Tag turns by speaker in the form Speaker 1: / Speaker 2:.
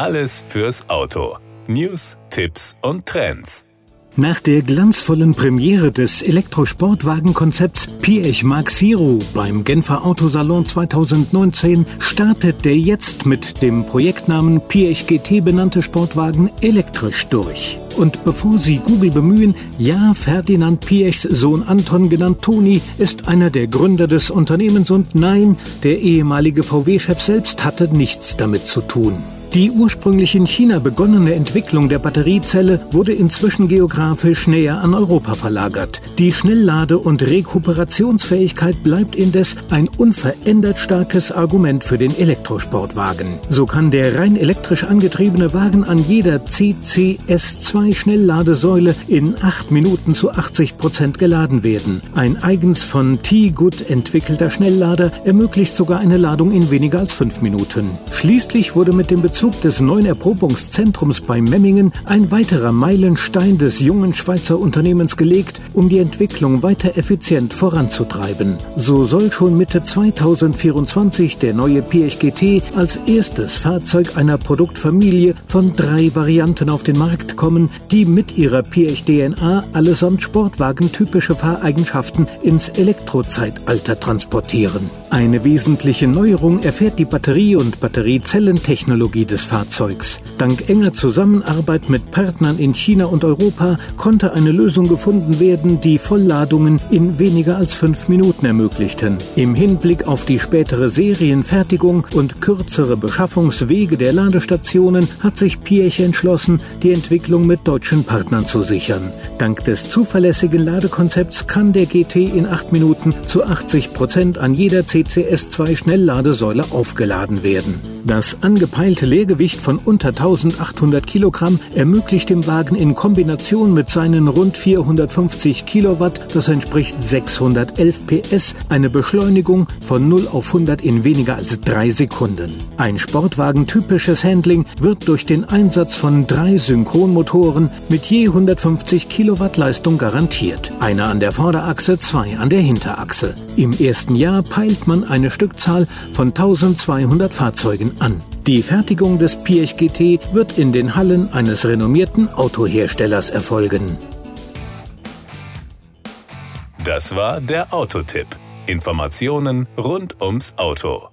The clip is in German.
Speaker 1: Alles fürs Auto. News, Tipps und Trends.
Speaker 2: Nach der glanzvollen Premiere des Elektrosportwagenkonzepts Piech Mark Zero beim Genfer Autosalon 2019 startet der jetzt mit dem Projektnamen Piech GT benannte Sportwagen elektrisch durch. Und bevor Sie Google bemühen, ja, Ferdinand Piechs Sohn Anton, genannt Toni, ist einer der Gründer des Unternehmens und nein, der ehemalige VW-Chef selbst hatte nichts damit zu tun. Die ursprünglich in China begonnene Entwicklung der Batteriezelle wurde inzwischen geografisch näher an Europa verlagert. Die Schnelllade- und Rekuperationsfähigkeit bleibt indes ein unverändert starkes Argument für den Elektrosportwagen. So kann der rein elektrisch angetriebene Wagen an jeder CCS2 Schnellladesäule in 8 Minuten zu 80 Prozent geladen werden. Ein eigens von T-Good entwickelter Schnelllader ermöglicht sogar eine Ladung in weniger als 5 Minuten. Schließlich wurde mit dem Bezug Zug des neuen Erprobungszentrums bei Memmingen ein weiterer Meilenstein des jungen Schweizer Unternehmens gelegt, um die Entwicklung weiter effizient voranzutreiben. So soll schon Mitte 2024 der neue PHGT als erstes Fahrzeug einer Produktfamilie von drei Varianten auf den Markt kommen, die mit ihrer PHDNA allesamt sportwagentypische Fahreigenschaften ins Elektrozeitalter transportieren. Eine wesentliche Neuerung erfährt die Batterie- und Batteriezellentechnologie des Fahrzeugs. Dank enger Zusammenarbeit mit Partnern in China und Europa konnte eine Lösung gefunden werden, die Vollladungen in weniger als fünf Minuten ermöglichten. Im Hinblick auf die spätere Serienfertigung und kürzere Beschaffungswege der Ladestationen hat sich Piech entschlossen, die Entwicklung mit deutschen Partnern zu sichern. Dank des zuverlässigen Ladekonzepts kann der GT in acht Minuten zu 80 Prozent an jeder CCS2 Schnellladesäule aufgeladen werden. Das angepeilte Leergewicht von unter 1800 Kilogramm ermöglicht dem Wagen in Kombination mit seinen rund 450 Kilowatt, das entspricht 611 PS, eine Beschleunigung von 0 auf 100 in weniger als drei Sekunden. Ein Sportwagen-typisches Handling wird durch den Einsatz von drei Synchronmotoren mit je 150 Kilowatt Leistung garantiert. Einer an der Vorderachse, zwei an der Hinterachse. Im ersten Jahr peilt man eine Stückzahl von 1200 Fahrzeugen an. Die Fertigung des Piech GT wird in den Hallen eines renommierten Autoherstellers erfolgen.
Speaker 1: Das war der Autotipp. Informationen rund ums Auto.